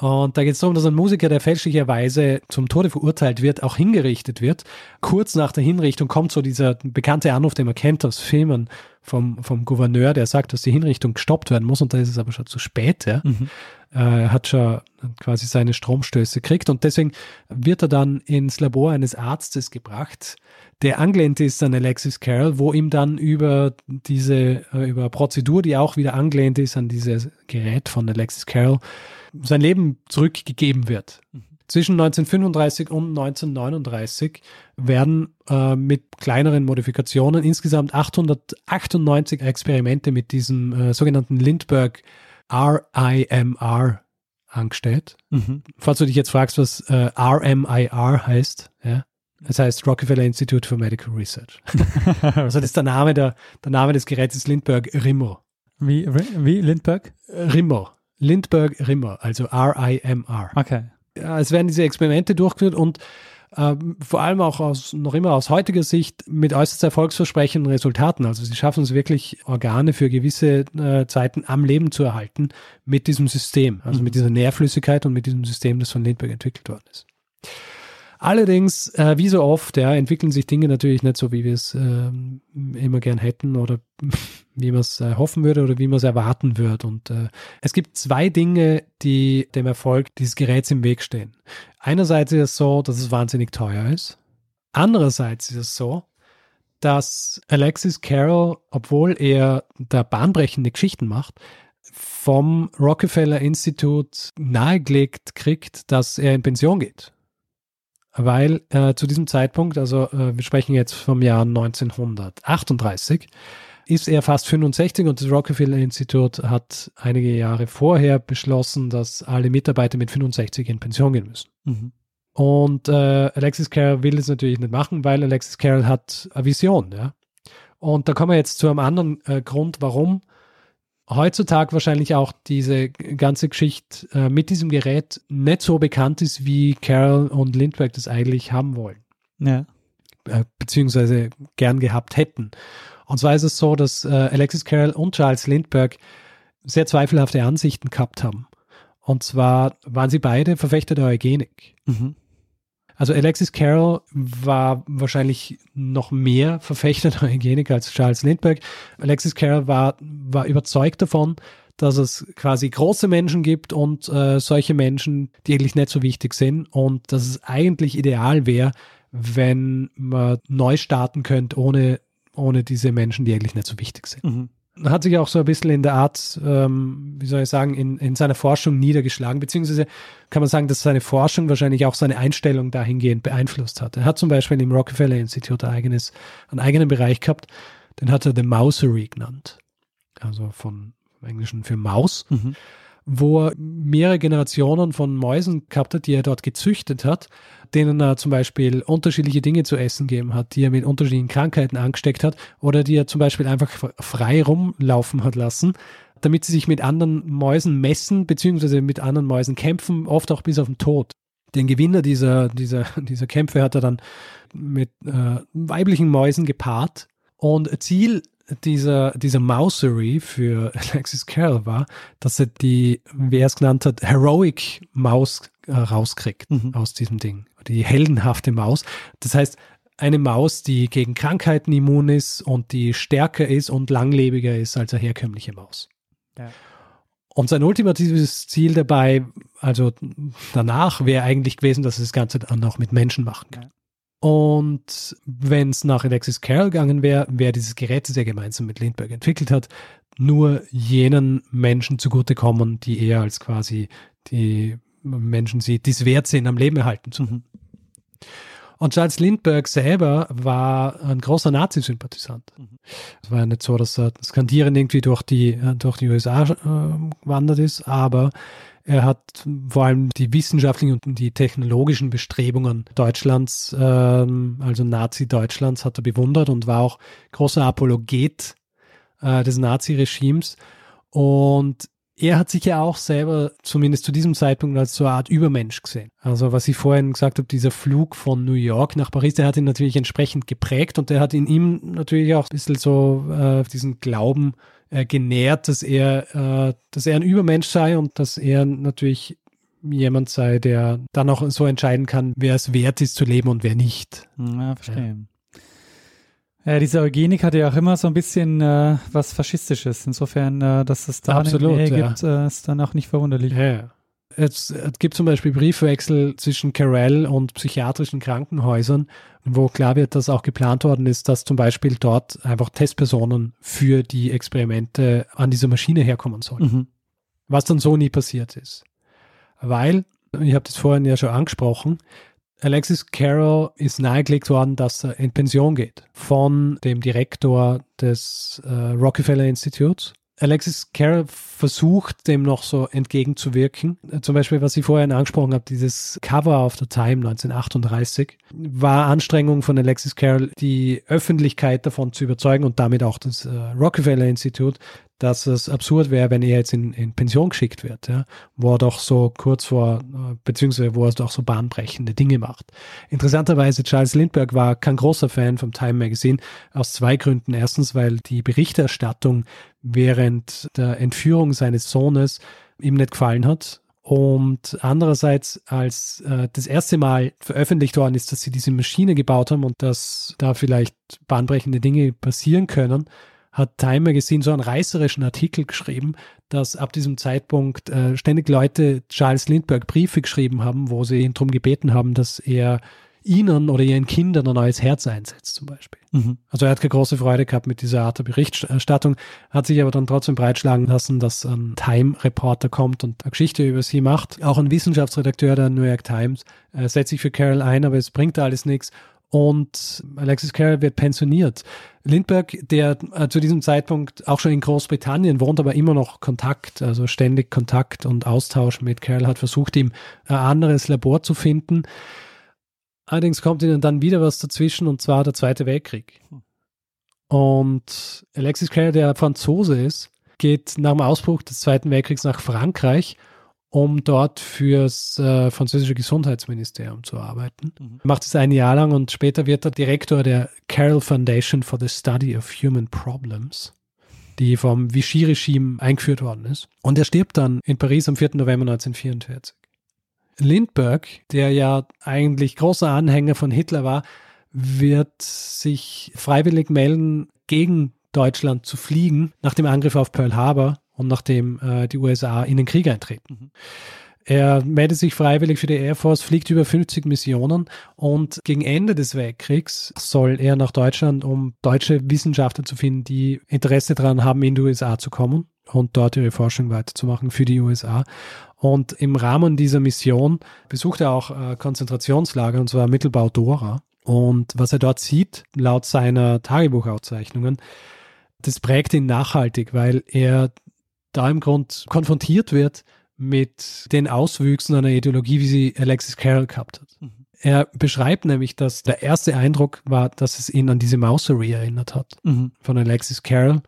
Und da geht es darum, dass ein Musiker, der fälschlicherweise zum Tode verurteilt wird, auch hingerichtet wird. Kurz nach der Hinrichtung kommt so dieser bekannte Anruf, den man kennt aus Filmen vom, vom Gouverneur, der sagt, dass die Hinrichtung gestoppt werden muss und da ist es aber schon zu spät. Ja. Mhm. Er hat schon quasi seine Stromstöße gekriegt und deswegen wird er dann ins Labor eines Arztes gebracht, der angelehnt ist an Alexis Carroll, wo ihm dann über diese, äh, über Prozedur, die auch wieder angelehnt ist an dieses Gerät von Alexis Carroll, sein Leben zurückgegeben wird. Mhm. Zwischen 1935 und 1939 werden äh, mit kleineren Modifikationen insgesamt 898 Experimente mit diesem äh, sogenannten Lindbergh RIMR angestellt. Mhm. Falls du dich jetzt fragst, was äh, RMIR heißt, ja, das heißt Rockefeller Institute for Medical Research. also das ist der Name, der, der Name des Gerätes Lindbergh Rimmer. Wie, wie Lindbergh? Rimmer. Lindbergh Rimmer, also R-I-M-R. Okay. Es werden diese Experimente durchgeführt und äh, vor allem auch aus, noch immer aus heutiger Sicht mit äußerst erfolgsversprechenden Resultaten. Also sie schaffen es wirklich, Organe für gewisse äh, Zeiten am Leben zu erhalten mit diesem System, also mhm. mit dieser Nährflüssigkeit und mit diesem System, das von Lindbergh entwickelt worden ist. Allerdings, äh, wie so oft, ja, entwickeln sich Dinge natürlich nicht so, wie wir es äh, immer gern hätten oder wie man es äh, hoffen würde oder wie man es erwarten würde. Und äh, es gibt zwei Dinge, die dem Erfolg dieses Geräts im Weg stehen. Einerseits ist es so, dass es wahnsinnig teuer ist. Andererseits ist es so, dass Alexis Carroll, obwohl er da bahnbrechende Geschichten macht, vom Rockefeller Institut nahegelegt kriegt, dass er in Pension geht weil äh, zu diesem Zeitpunkt, also äh, wir sprechen jetzt vom Jahr 1938, ist er fast 65 und das Rockefeller Institut hat einige Jahre vorher beschlossen, dass alle Mitarbeiter mit 65 in Pension gehen müssen. Mhm. Und äh, Alexis Carroll will es natürlich nicht machen, weil Alexis Carroll hat eine Vision. Ja? Und da kommen wir jetzt zu einem anderen äh, Grund, warum heutzutage wahrscheinlich auch diese ganze Geschichte äh, mit diesem Gerät nicht so bekannt ist, wie Carol und Lindbergh das eigentlich haben wollen. Ja. Äh, beziehungsweise gern gehabt hätten. Und zwar ist es so, dass äh, Alexis Carroll und Charles Lindbergh sehr zweifelhafte Ansichten gehabt haben. Und zwar waren sie beide Verfechter der Eugenik. Mhm. Also Alexis Carroll war wahrscheinlich noch mehr Verfechter der Hygienik als Charles Lindbergh. Alexis Carroll war, war überzeugt davon, dass es quasi große Menschen gibt und äh, solche Menschen, die eigentlich nicht so wichtig sind und dass es eigentlich ideal wäre, wenn man neu starten könnte ohne, ohne diese Menschen, die eigentlich nicht so wichtig sind. Mhm hat sich auch so ein bisschen in der Art, ähm, wie soll ich sagen, in, in seiner Forschung niedergeschlagen, beziehungsweise kann man sagen, dass seine Forschung wahrscheinlich auch seine Einstellung dahingehend beeinflusst hat. Er hat zum Beispiel im Rockefeller Institute ein eigenes, einen eigenen Bereich gehabt, den hat er The Mousery genannt. Also von Englischen für Maus. Mhm. Wo er mehrere Generationen von Mäusen gehabt hat, die er dort gezüchtet hat, denen er zum Beispiel unterschiedliche Dinge zu essen gegeben hat, die er mit unterschiedlichen Krankheiten angesteckt hat oder die er zum Beispiel einfach frei rumlaufen hat lassen, damit sie sich mit anderen Mäusen messen, beziehungsweise mit anderen Mäusen kämpfen, oft auch bis auf den Tod. Den Gewinner dieser, dieser, dieser Kämpfe hat er dann mit äh, weiblichen Mäusen gepaart. Und Ziel dieser, dieser Mousery für Alexis Carroll war, dass er die, wie er es genannt hat, Heroic Maus äh, rauskriegt mhm. aus diesem Ding. Die heldenhafte Maus. Das heißt, eine Maus, die gegen Krankheiten immun ist und die stärker ist und langlebiger ist als eine herkömmliche Maus. Ja. Und sein ultimatives Ziel dabei, also danach, wäre eigentlich gewesen, dass er das Ganze dann auch mit Menschen machen kann. Ja. Und wenn es nach Alexis Carroll gegangen wäre, wäre dieses Gerät, das er gemeinsam mit Lindbergh entwickelt hat, nur jenen Menschen zugutekommen, die er als quasi die Menschen sieht, die es wert sind, am Leben erhalten zu. Mhm. Und Charles Lindbergh selber war ein großer Nazi-Sympathisant. Mhm. Es war ja nicht so, dass er skandierend irgendwie durch die, durch die USA äh, gewandert ist, aber er hat vor allem die wissenschaftlichen und die technologischen Bestrebungen Deutschlands, ähm, also Nazi-Deutschlands, hat er bewundert und war auch großer Apologet äh, des Nazi-Regimes. Und er hat sich ja auch selber, zumindest zu diesem Zeitpunkt, als so eine Art Übermensch gesehen. Also was ich vorhin gesagt habe, dieser Flug von New York nach Paris, der hat ihn natürlich entsprechend geprägt und der hat in ihm natürlich auch ein bisschen so äh, diesen Glauben äh, genährt, dass er, äh, dass er ein Übermensch sei und dass er natürlich jemand sei, der dann auch so entscheiden kann, wer es wert ist zu leben und wer nicht. Ja, verstehe. Ja. ja diese Eugenik hatte ja auch immer so ein bisschen äh, was Faschistisches. Insofern, äh, dass es da Absolut, eine Nähe gibt, äh, ist dann auch nicht verwunderlich. Ja. Es, es gibt zum Beispiel Briefwechsel zwischen Carell und psychiatrischen Krankenhäusern, wo klar wird, dass auch geplant worden ist, dass zum Beispiel dort einfach Testpersonen für die Experimente an dieser Maschine herkommen sollen. Mhm. Was dann so nie passiert ist. Weil, ich habe das vorhin ja schon angesprochen, Alexis Carroll ist nahegelegt worden, dass er in Pension geht von dem Direktor des äh, Rockefeller Instituts Alexis Carroll versucht, dem noch so entgegenzuwirken. Zum Beispiel, was ich vorhin angesprochen habe, dieses Cover of the Time 1938, war Anstrengung von Alexis Carroll, die Öffentlichkeit davon zu überzeugen und damit auch das äh, Rockefeller Institut, dass es absurd wäre, wenn er jetzt in, in Pension geschickt wird, ja, wo er doch so kurz vor, äh, beziehungsweise wo er doch so bahnbrechende Dinge macht. Interessanterweise, Charles Lindbergh war kein großer Fan vom Time Magazine aus zwei Gründen. Erstens, weil die Berichterstattung während der Entführung seines Sohnes ihm nicht gefallen hat. Und andererseits, als äh, das erste Mal veröffentlicht worden ist, dass sie diese Maschine gebaut haben und dass da vielleicht bahnbrechende Dinge passieren können, hat Time Magazine so einen reißerischen Artikel geschrieben, dass ab diesem Zeitpunkt äh, ständig Leute Charles Lindbergh Briefe geschrieben haben, wo sie ihn darum gebeten haben, dass er ihnen oder ihren Kindern ein neues Herz einsetzt zum Beispiel. Mhm. Also er hat keine große Freude gehabt mit dieser Art der Berichterstattung, hat sich aber dann trotzdem breitschlagen lassen, dass ein Time-Reporter kommt und eine Geschichte über sie macht. Auch ein Wissenschaftsredakteur der New York Times äh, setzt sich für Carol ein, aber es bringt alles nichts und Alexis Carroll wird pensioniert. Lindbergh, der äh, zu diesem Zeitpunkt auch schon in Großbritannien wohnt, aber immer noch Kontakt, also ständig Kontakt und Austausch mit Carroll, hat versucht, ihm ein anderes Labor zu finden. Allerdings kommt ihnen dann wieder was dazwischen und zwar der Zweite Weltkrieg. Und Alexis Carroll, der Franzose ist, geht nach dem Ausbruch des Zweiten Weltkriegs nach Frankreich um dort fürs äh, französische Gesundheitsministerium zu arbeiten. Mhm. Macht es ein Jahr lang und später wird er Direktor der Carroll Foundation for the Study of Human Problems, die vom Vichy-Regime eingeführt worden ist. Und er stirbt dann in Paris am 4. November 1944. Lindbergh, der ja eigentlich großer Anhänger von Hitler war, wird sich freiwillig melden, gegen Deutschland zu fliegen nach dem Angriff auf Pearl Harbor und nachdem äh, die USA in den Krieg eintreten. Mhm. Er meldet sich freiwillig für die Air Force, fliegt über 50 Missionen und gegen Ende des Weltkriegs soll er nach Deutschland, um deutsche Wissenschaftler zu finden, die Interesse daran haben, in die USA zu kommen und dort ihre Forschung weiterzumachen für die USA. Und im Rahmen dieser Mission besucht er auch äh, Konzentrationslager, und zwar Mittelbau Dora. Und was er dort sieht, laut seiner Tagebuchaufzeichnungen, das prägt ihn nachhaltig, weil er da im Grund konfrontiert wird mit den Auswüchsen einer Ideologie, wie sie Alexis Carroll gehabt hat. Mhm. Er beschreibt nämlich, dass der erste Eindruck war, dass es ihn an diese Mousery erinnert hat mhm. von Alexis Carroll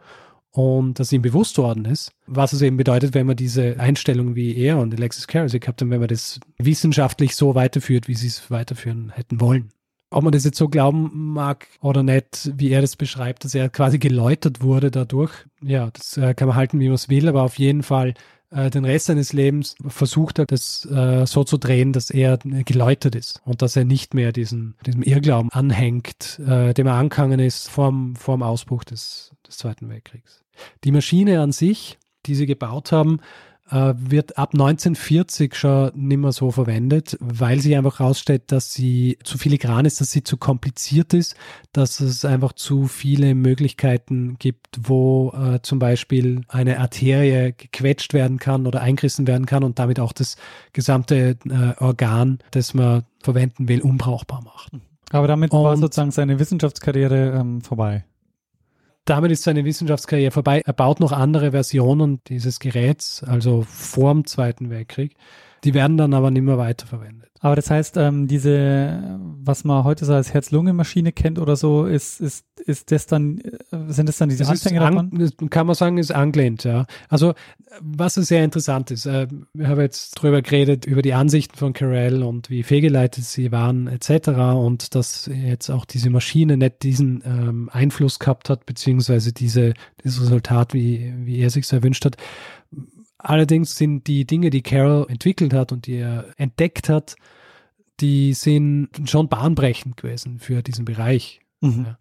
und dass ihm bewusst worden ist, was es eben bedeutet, wenn man diese Einstellung wie er und Alexis Carroll sie gehabt haben, wenn man das wissenschaftlich so weiterführt, wie sie es weiterführen hätten wollen. Ob man das jetzt so glauben mag oder nicht, wie er das beschreibt, dass er quasi geläutert wurde dadurch, ja, das äh, kann man halten, wie man es will, aber auf jeden Fall äh, den Rest seines Lebens versucht er, das äh, so zu drehen, dass er geläutert ist und dass er nicht mehr diesen, diesem Irrglauben anhängt, äh, dem er angegangen ist vorm, vorm Ausbruch des, des Zweiten Weltkriegs. Die Maschine an sich, die sie gebaut haben, wird ab 1940 schon nicht mehr so verwendet, weil sie einfach herausstellt, dass sie zu filigran ist, dass sie zu kompliziert ist, dass es einfach zu viele Möglichkeiten gibt, wo äh, zum Beispiel eine Arterie gequetscht werden kann oder eingerissen werden kann und damit auch das gesamte äh, Organ, das man verwenden will, unbrauchbar macht. Aber damit und, war sozusagen seine Wissenschaftskarriere ähm, vorbei damit ist seine Wissenschaftskarriere vorbei. Er baut noch andere Versionen dieses Geräts, also vor dem Zweiten Weltkrieg. Die werden dann aber nicht mehr weiterverwendet. Aber das heißt, ähm, diese, was man heute so als Herz-Lunge-Maschine kennt oder so, ist, ist, ist das dann, äh, sind das dann diese das Anfänge an, davon? Kann man sagen, ist angelehnt, ja. Also, was sehr interessant ist, äh, wir haben jetzt drüber geredet, über die Ansichten von Carell und wie fehlgeleitet sie waren, etc. und dass jetzt auch diese Maschine nicht diesen ähm, Einfluss gehabt hat, beziehungsweise diese, dieses Resultat, wie, wie er sich so erwünscht hat. Allerdings sind die Dinge, die Carroll entwickelt hat und die er entdeckt hat, die sind schon bahnbrechend gewesen für diesen Bereich. Mhm. Ja.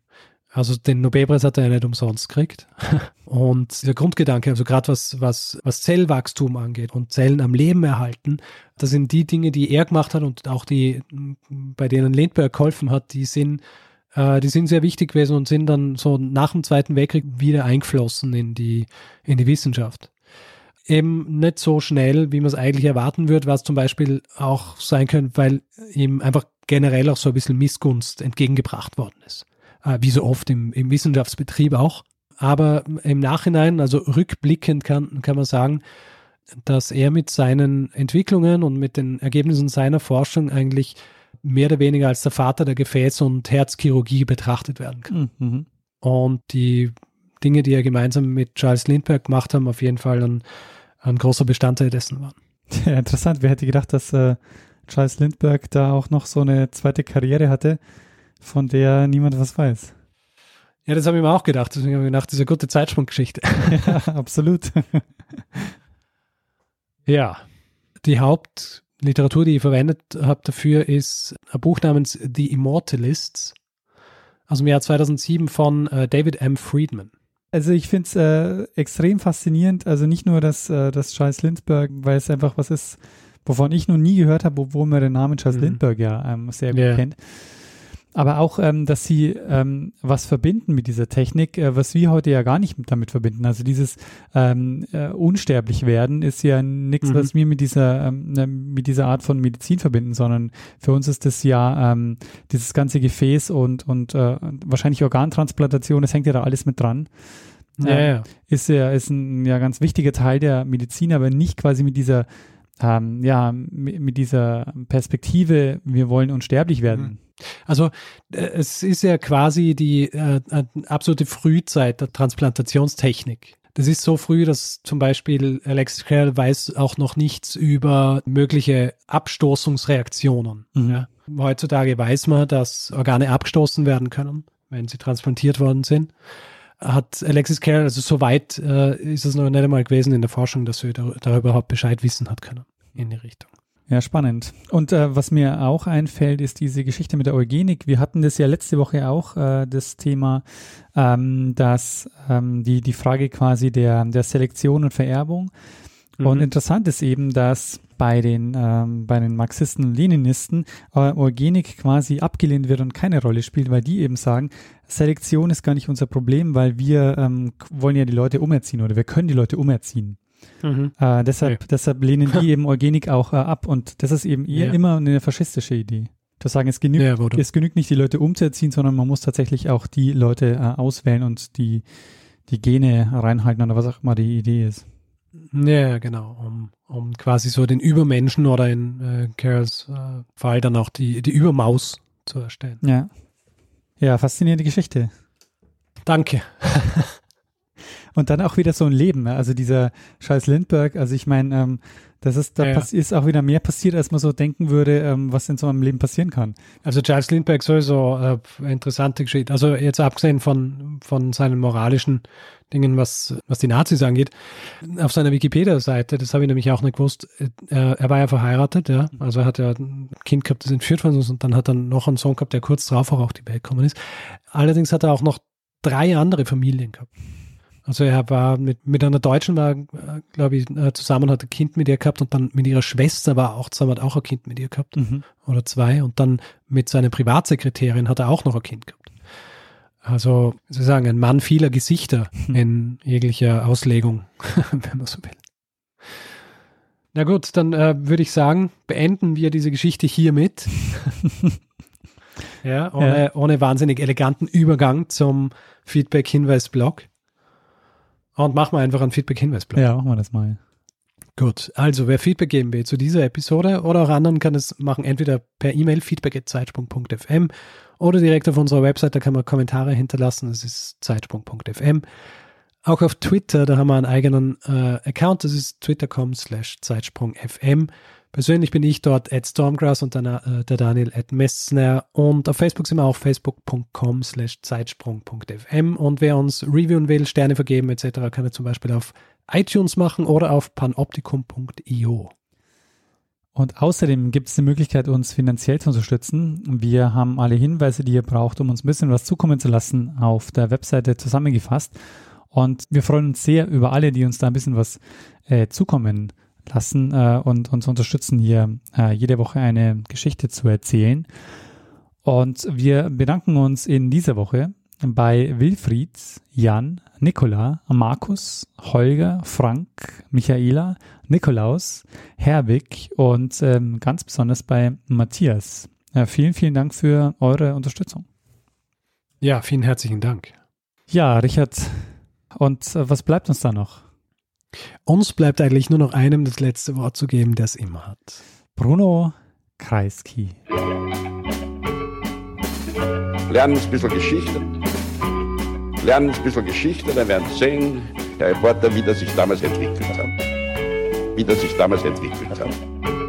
Also den Nobelpreis hat er ja nicht umsonst gekriegt. Und der Grundgedanke, also gerade was, was, was Zellwachstum angeht und Zellen am Leben erhalten, das sind die Dinge, die er gemacht hat und auch die, bei denen Lindbergh geholfen hat, die sind, äh, die sind sehr wichtig gewesen und sind dann so nach dem Zweiten Weltkrieg wieder eingeflossen in die, in die Wissenschaft eben nicht so schnell, wie man es eigentlich erwarten würde, was zum Beispiel auch sein könnte, weil ihm einfach generell auch so ein bisschen Missgunst entgegengebracht worden ist. Äh, wie so oft im, im Wissenschaftsbetrieb auch. Aber im Nachhinein, also rückblickend kann, kann man sagen, dass er mit seinen Entwicklungen und mit den Ergebnissen seiner Forschung eigentlich mehr oder weniger als der Vater der Gefäß- und Herzchirurgie betrachtet werden kann. Mhm. Und die Dinge, die er gemeinsam mit Charles Lindbergh gemacht haben, auf jeden Fall ein, ein großer Bestandteil dessen waren. Ja, interessant. Wer hätte gedacht, dass äh, Charles Lindbergh da auch noch so eine zweite Karriere hatte, von der niemand was weiß? Ja, das habe ich mir auch gedacht. Deswegen habe ich gedacht, das ist eine gute Zeitsprunggeschichte. ja, absolut. ja, die Hauptliteratur, die ich verwendet habe dafür, ist ein Buch namens The Immortalists aus dem Jahr 2007 von äh, David M. Friedman. Also ich finde es äh, extrem faszinierend, also nicht nur das, äh, das Charles Lindbergh, weil es einfach was ist, wovon ich noch nie gehört habe, obwohl man den Namen Charles mhm. Lindbergh ja ähm, sehr gut yeah. kennt aber auch, ähm, dass sie ähm, was verbinden mit dieser Technik, äh, was wir heute ja gar nicht damit verbinden. Also dieses ähm, äh, unsterblich werden ist ja nichts, mhm. was wir mit dieser ähm, ne, mit dieser Art von Medizin verbinden, sondern für uns ist das ja ähm, dieses ganze Gefäß und und äh, wahrscheinlich Organtransplantation. Das hängt ja da alles mit dran. Ja, ähm, ja. Ist ja ist ein ja ganz wichtiger Teil der Medizin, aber nicht quasi mit dieser ähm, ja mit dieser Perspektive. Wir wollen unsterblich werden. Mhm also äh, es ist ja quasi die äh, äh, absolute Frühzeit der Transplantationstechnik. Das ist so früh, dass zum Beispiel Alexis Carrel weiß auch noch nichts über mögliche Abstoßungsreaktionen. Mhm. Ja. Heutzutage weiß man, dass Organe abgestoßen werden können, wenn sie transplantiert worden sind. Hat Alexis Carrel, also so weit äh, ist es noch nicht einmal gewesen in der Forschung, dass er darüber überhaupt Bescheid wissen hat können in die Richtung. Ja, spannend. Und äh, was mir auch einfällt, ist diese Geschichte mit der Eugenik. Wir hatten das ja letzte Woche auch, äh, das Thema, ähm, dass ähm, die, die Frage quasi der, der Selektion und Vererbung. Mhm. Und interessant ist eben, dass bei den, ähm, bei den Marxisten und Leninisten äh, Eugenik quasi abgelehnt wird und keine Rolle spielt, weil die eben sagen, Selektion ist gar nicht unser Problem, weil wir ähm, wollen ja die Leute umerziehen oder wir können die Leute umerziehen. Mhm. Äh, deshalb, okay. deshalb lehnen die eben Eugenik auch äh, ab und das ist eben ja. immer eine faschistische Idee. zu sagen, es genügt, ja, es genügt nicht, die Leute umzuerziehen, sondern man muss tatsächlich auch die Leute äh, auswählen und die, die Gene reinhalten oder was auch immer die Idee ist. Ja, genau, um, um quasi so den Übermenschen oder in äh, Carols äh, Fall dann auch die, die Übermaus zu erstellen. Ja. Ja, faszinierende Geschichte. Danke. Und dann auch wieder so ein Leben. ne? Also dieser Scheiß Lindbergh, also ich meine, ähm, das ist, da Ja, ist auch wieder mehr passiert, als man so denken würde, ähm, was in so einem Leben passieren kann. Also Giles Lindbergh sowieso äh, interessante Geschichte. Also jetzt abgesehen von, von seinen moralischen Dingen, was, was die Nazis angeht, auf seiner Wikipedia-Seite, das habe ich nämlich auch nicht gewusst, äh, er, er war ja verheiratet, ja. Also er hat ja ein Kind gehabt, das entführt worden ist und dann hat er noch einen Sohn gehabt, der kurz drauf auch auf die Welt gekommen ist. Allerdings hat er auch noch drei andere Familien gehabt. Also er war mit, mit einer Deutschen war, glaube ich, äh, zusammen, hat ein Kind mit ihr gehabt und dann mit ihrer Schwester war auch zusammen, hat auch ein Kind mit ihr gehabt Mhm. oder zwei und dann mit seiner Privatsekretärin hat er auch noch ein Kind gehabt. Also, wie soll ich sagen, ein Mann vieler Gesichter in jeglicher Auslegung, wenn man so will. Na gut, dann äh, würde ich sagen, beenden wir diese Geschichte hiermit. ja, ohne, ohne wahnsinnig eleganten Übergang zum Feedback-Hinweis-Blog. Und machen wir einfach einen Feedback-Hinweis-Blog. Ja, machen wir das mal. Gut, also wer Feedback geben will zu dieser Episode oder auch anderen, kann es machen, entweder per E-Mail feedback.zeitsprung.fm oder direkt auf unserer Website, da kann man Kommentare hinterlassen, das ist zeitsprung.fm. Auch auf Twitter, da haben wir einen eigenen äh, Account, das ist twitter.com slash zeitsprung.fm. Persönlich bin ich dort at Stormgrass und dann, äh, der Daniel at Messner und auf Facebook sind wir auch facebook.com slash zeitsprung.fm und wer uns reviewen will, Sterne vergeben etc., kann er zum Beispiel auf iTunes machen oder auf panoptikum.io. Und außerdem gibt es die Möglichkeit, uns finanziell zu unterstützen. Wir haben alle Hinweise, die ihr braucht, um uns ein bisschen was zukommen zu lassen, auf der Webseite zusammengefasst. Und wir freuen uns sehr über alle, die uns da ein bisschen was äh, zukommen lassen äh, und uns unterstützen, hier äh, jede Woche eine Geschichte zu erzählen. Und wir bedanken uns in dieser Woche bei Wilfried, Jan, Nikola, Markus, Holger, Frank, Michaela, Nikolaus, Herwig und ähm, ganz besonders bei Matthias. Ja, vielen, vielen Dank für eure Unterstützung. Ja, vielen herzlichen Dank. Ja, Richard, und äh, was bleibt uns da noch? Uns bleibt eigentlich nur noch einem das letzte Wort zu geben, der es immer hat. Bruno Kreisky. Lernen ein bisschen Geschichte. Lernen ein bisschen Geschichte, dann werden Sie sehen, der Reporter, wie das sich damals entwickelt hat. Wie das sich damals entwickelt hat.